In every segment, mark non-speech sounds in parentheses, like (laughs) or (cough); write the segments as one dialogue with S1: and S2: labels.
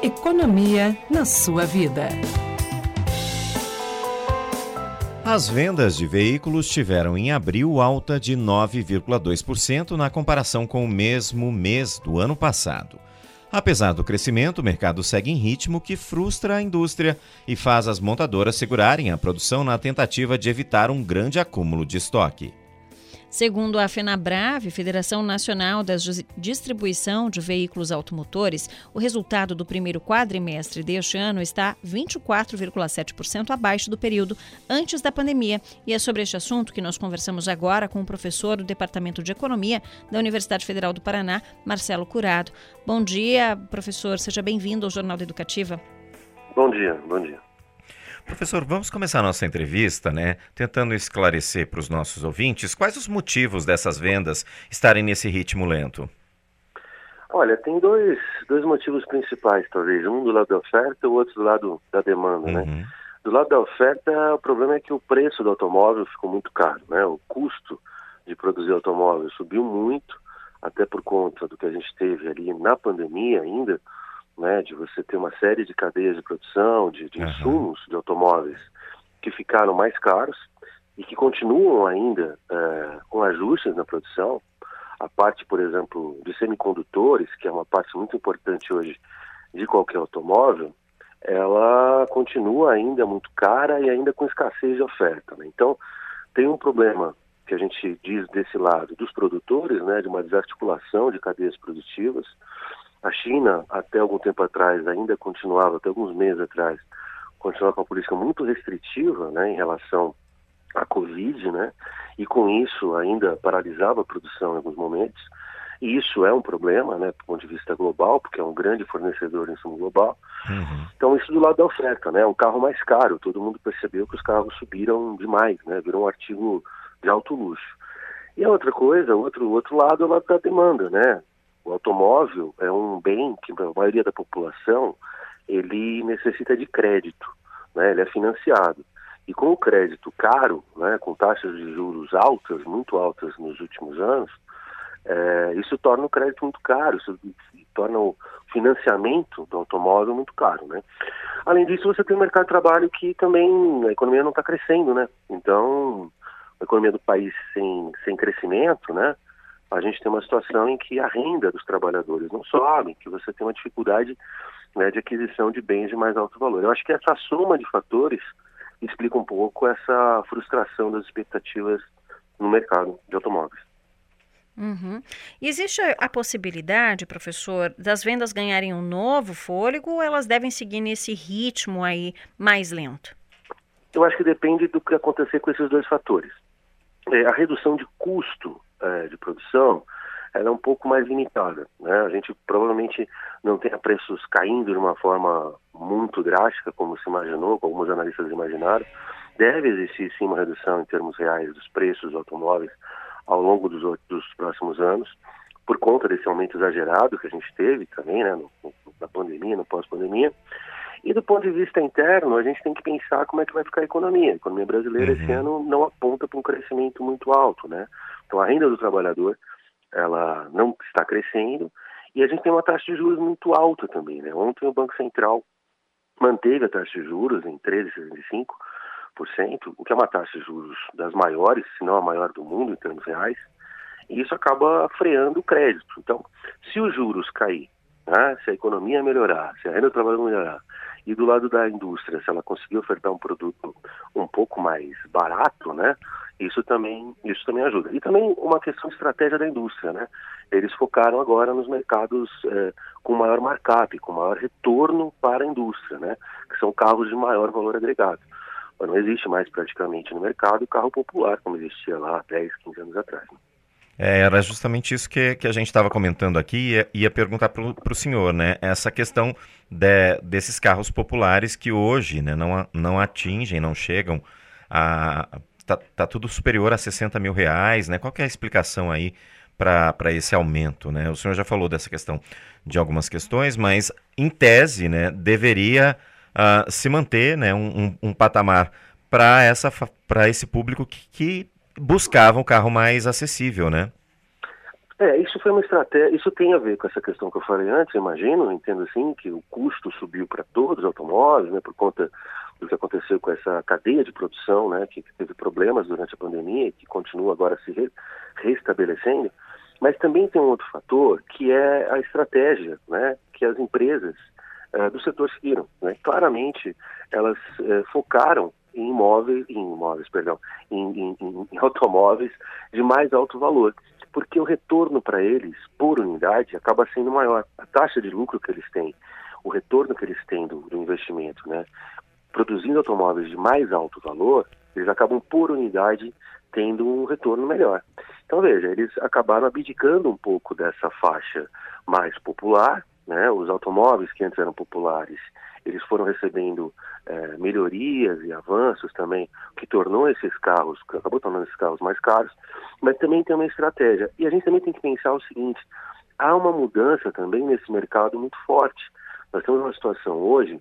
S1: Economia na sua vida.
S2: As vendas de veículos tiveram em abril alta de 9,2% na comparação com o mesmo mês do ano passado. Apesar do crescimento, o mercado segue em ritmo que frustra a indústria e faz as montadoras segurarem a produção na tentativa de evitar um grande acúmulo de estoque.
S3: Segundo a FenaBrave, Federação Nacional da Distribuição de Veículos Automotores, o resultado do primeiro quadrimestre deste ano está 24,7% abaixo do período antes da pandemia. E é sobre este assunto que nós conversamos agora com o professor do Departamento de Economia da Universidade Federal do Paraná, Marcelo Curado. Bom dia, professor. Seja bem-vindo ao Jornal da Educativa.
S4: Bom dia, bom dia.
S2: Professor, vamos começar a nossa entrevista, né, tentando esclarecer para os nossos ouvintes quais os motivos dessas vendas estarem nesse ritmo lento.
S4: Olha, tem dois, dois motivos principais, talvez. Um do lado da oferta e o outro do lado da demanda, né? uhum. né? Do lado da oferta, o problema é que o preço do automóvel ficou muito caro, né? O custo de produzir automóvel subiu muito, até por conta do que a gente teve ali na pandemia ainda, né, de você ter uma série de cadeias de produção, de, de uhum. insumos de automóveis que ficaram mais caros e que continuam ainda é, com ajustes na produção. A parte, por exemplo, de semicondutores, que é uma parte muito importante hoje de qualquer automóvel, ela continua ainda muito cara e ainda com escassez de oferta. Né? Então, tem um problema que a gente diz desse lado dos produtores, né, de uma desarticulação de cadeias produtivas, China, até algum tempo atrás, ainda continuava, até alguns meses atrás, continuava com uma política muito restritiva né, em relação à Covid, né, e com isso ainda paralisava a produção em alguns momentos. E isso é um problema, né, do ponto de vista global, porque é um grande fornecedor de insumo global. Uhum. Então, isso do lado da oferta, né, um carro mais caro. Todo mundo percebeu que os carros subiram demais, né, virou um artigo de alto luxo. E a outra coisa, o outro, outro lado é o lado da demanda, né? O automóvel é um bem que a maioria da população ele necessita de crédito, né? Ele é financiado. E com o crédito caro, né, com taxas de juros altas, muito altas nos últimos anos, é, isso torna o crédito muito caro, isso torna o financiamento do automóvel muito caro, né? Além disso, você tem um mercado de trabalho que também a economia não está crescendo, né? Então, a economia do país sem, sem crescimento, né? A gente tem uma situação em que a renda dos trabalhadores não sobe, que você tem uma dificuldade né, de aquisição de bens de mais alto valor. Eu acho que essa soma de fatores explica um pouco essa frustração das expectativas no mercado de automóveis.
S3: Uhum. Existe a possibilidade, professor, das vendas ganharem um novo fôlego ou elas devem seguir nesse ritmo aí mais lento?
S4: Eu acho que depende do que acontecer com esses dois fatores. É, a redução de custo é, de produção, ela é um pouco mais limitada. Né? A gente provavelmente não tenha preços caindo de uma forma muito drástica, como se imaginou, como alguns analistas imaginaram. Deve existir sim uma redução em termos reais dos preços dos automóveis ao longo dos, dos próximos anos, por conta desse aumento exagerado que a gente teve também, né, no, na pandemia, no pós-pandemia. E do ponto de vista interno, a gente tem que pensar como é que vai ficar a economia. A economia brasileira uhum. esse ano não aponta para um crescimento muito alto, né? Então a renda do trabalhador, ela não está crescendo e a gente tem uma taxa de juros muito alta também, né? Ontem o Banco Central manteve a taxa de juros em 13,65%, o que é uma taxa de juros das maiores, se não a maior do mundo em termos reais, e isso acaba freando o crédito. Então, se os juros cair, né, se a economia melhorar, se a renda do trabalhador melhorar, e do lado da indústria, se ela conseguir ofertar um produto um pouco mais barato, né? Isso também, isso também ajuda. E também uma questão de estratégia da indústria, né? Eles focaram agora nos mercados é, com maior markup, com maior retorno para a indústria, né? Que são carros de maior valor agregado. Não existe mais praticamente no mercado o carro popular como existia lá 10, 15 anos atrás. Né?
S2: É, era justamente isso que, que a gente estava comentando aqui e ia, ia perguntar para o senhor, né? Essa questão de, desses carros populares que hoje né, não, não atingem, não chegam a. Tá, tá tudo superior a 60 mil reais, né? Qual é a explicação aí para esse aumento, né? O senhor já falou dessa questão de algumas questões, mas em tese, né, deveria uh, se manter, né, um, um, um patamar para essa para esse público que, que buscava um carro mais acessível, né?
S4: É, isso foi uma estratégia, isso tem a ver com essa questão que eu falei antes, eu imagino, entendo assim, que o custo subiu para todos os automóveis, né, por conta do que aconteceu com essa cadeia de produção, né, que teve problemas durante a pandemia e que continua agora se re, restabelecendo. Mas também tem um outro fator, que é a estratégia, né, que as empresas uh, do setor seguiram. Né? Claramente, elas uh, focaram em imóveis, em imóveis, perdão, em, em, em automóveis de mais alto valor porque o retorno para eles, por unidade, acaba sendo maior. A taxa de lucro que eles têm, o retorno que eles têm do, do investimento, né? Produzindo automóveis de mais alto valor, eles acabam, por unidade, tendo um retorno melhor. Então, veja, eles acabaram abdicando um pouco dessa faixa mais popular, né? Os automóveis que antes eram populares, eles foram recebendo é, melhorias e avanços também, que tornou esses carros, acabou tornando esses carros mais caros, mas também tem uma estratégia. E a gente também tem que pensar o seguinte: há uma mudança também nesse mercado muito forte. Nós temos uma situação hoje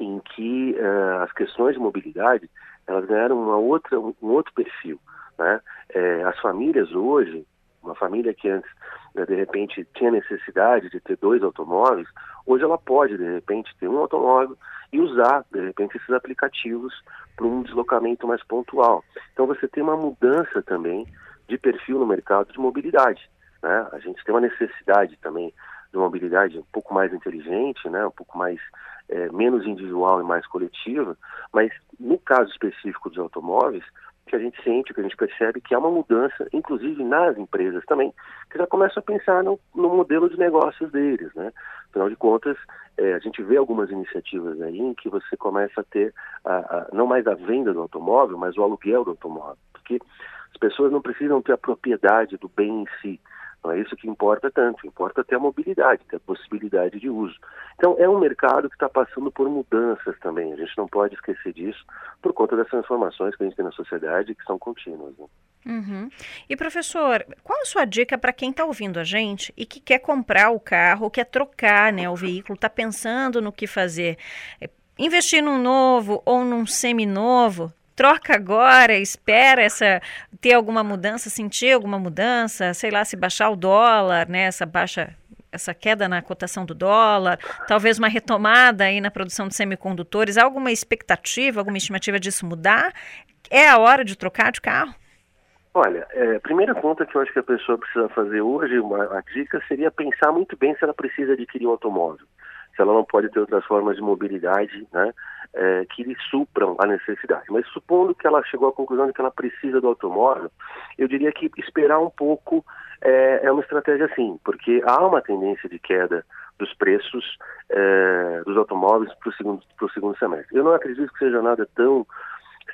S4: em que uh, as questões de mobilidade elas ganharam uma outra, um outro perfil. Né? É, as famílias hoje, uma família que antes né, de repente tinha necessidade de ter dois automóveis, hoje ela pode de repente ter um automóvel e usar de repente esses aplicativos para um deslocamento mais pontual. Então você tem uma mudança também de perfil no mercado de mobilidade. Né? A gente tem uma necessidade também de mobilidade um pouco mais inteligente, né? um pouco mais é, menos individual e mais coletiva, mas no caso específico dos automóveis, que a gente sente, que a gente percebe que há uma mudança, inclusive nas empresas também, que já começam a pensar no, no modelo de negócios deles, né? Afinal de contas, é, a gente vê algumas iniciativas aí em que você começa a ter a, a, não mais a venda do automóvel, mas o aluguel do automóvel, porque as pessoas não precisam ter a propriedade do bem em si, não é isso que importa tanto, importa ter a mobilidade, ter a possibilidade de uso. Então, é um mercado que está passando por mudanças também, a gente não pode esquecer disso, por conta das transformações que a gente tem na sociedade, que são contínuas. Né?
S3: Uhum. E, professor, qual a sua dica para quem está ouvindo a gente e que quer comprar o carro, quer trocar né, o veículo, está pensando no que fazer? É, investir num novo ou num seminovo, troca agora, espera essa ter alguma mudança, sentir alguma mudança, sei lá, se baixar o dólar, né, essa baixa essa queda na cotação do dólar, talvez uma retomada aí na produção de semicondutores, alguma expectativa, alguma estimativa disso mudar? É a hora de trocar de carro?
S4: Olha, é, a primeira conta que eu acho que a pessoa precisa fazer hoje, uma, a dica seria pensar muito bem se ela precisa adquirir um automóvel, se ela não pode ter outras formas de mobilidade, né? é, que lhe supram a necessidade. Mas supondo que ela chegou à conclusão de que ela precisa do automóvel, eu diria que esperar um pouco é, é uma estratégia sim, porque há uma tendência de queda dos preços é, dos automóveis para o segundo, segundo semestre. Eu não acredito que seja nada tão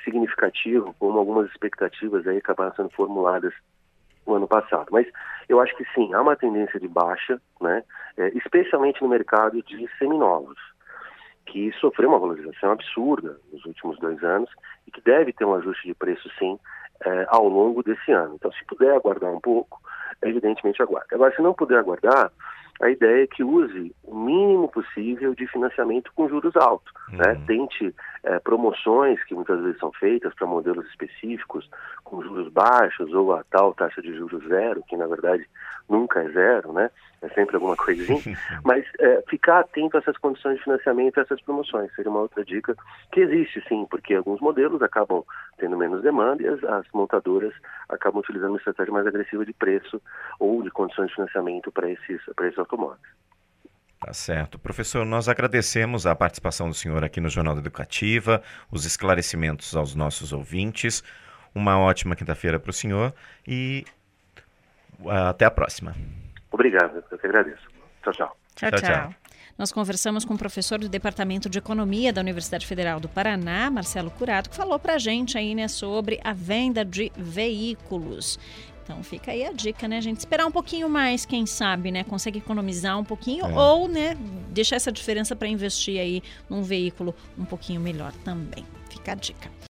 S4: significativo como algumas expectativas aí acabaram sendo formuladas no ano passado. Mas eu acho que sim, há uma tendência de baixa, né, é, especialmente no mercado de seminovos que sofreu uma valorização absurda nos últimos dois anos e que deve ter um ajuste de preço, sim, é, ao longo desse ano. Então, se puder aguardar um pouco, evidentemente aguarde. Agora, se não puder aguardar, a ideia é que use o mínimo possível de financiamento com juros altos. Né? Uhum. Né? Tente é, promoções que muitas vezes são feitas para modelos específicos com juros baixos ou a tal taxa de juros zero, que na verdade nunca é zero, né? é sempre alguma (laughs) coisinha, mas é, ficar atento a essas condições de financiamento, a essas promoções, seria uma outra dica que existe sim, porque alguns modelos acabam tendo menos demanda e as, as montadoras acabam utilizando uma estratégia mais agressiva de preço ou de condições de financiamento para esses, esses automóveis.
S2: Tá certo. Professor, nós agradecemos a participação do senhor aqui no Jornal da Educativa, os esclarecimentos aos nossos ouvintes. Uma ótima quinta-feira para o senhor e até a próxima.
S4: Obrigado, eu que agradeço. Tchau, tchau.
S3: Tchau, tchau. tchau. Nós conversamos com o professor do Departamento de Economia da Universidade Federal do Paraná, Marcelo Curato, que falou para a gente aí, né, sobre a venda de veículos. Então fica aí a dica, né, gente? Esperar um pouquinho mais, quem sabe, né? Consegue economizar um pouquinho é. ou, né, deixar essa diferença para investir aí num veículo um pouquinho melhor também. Fica a dica.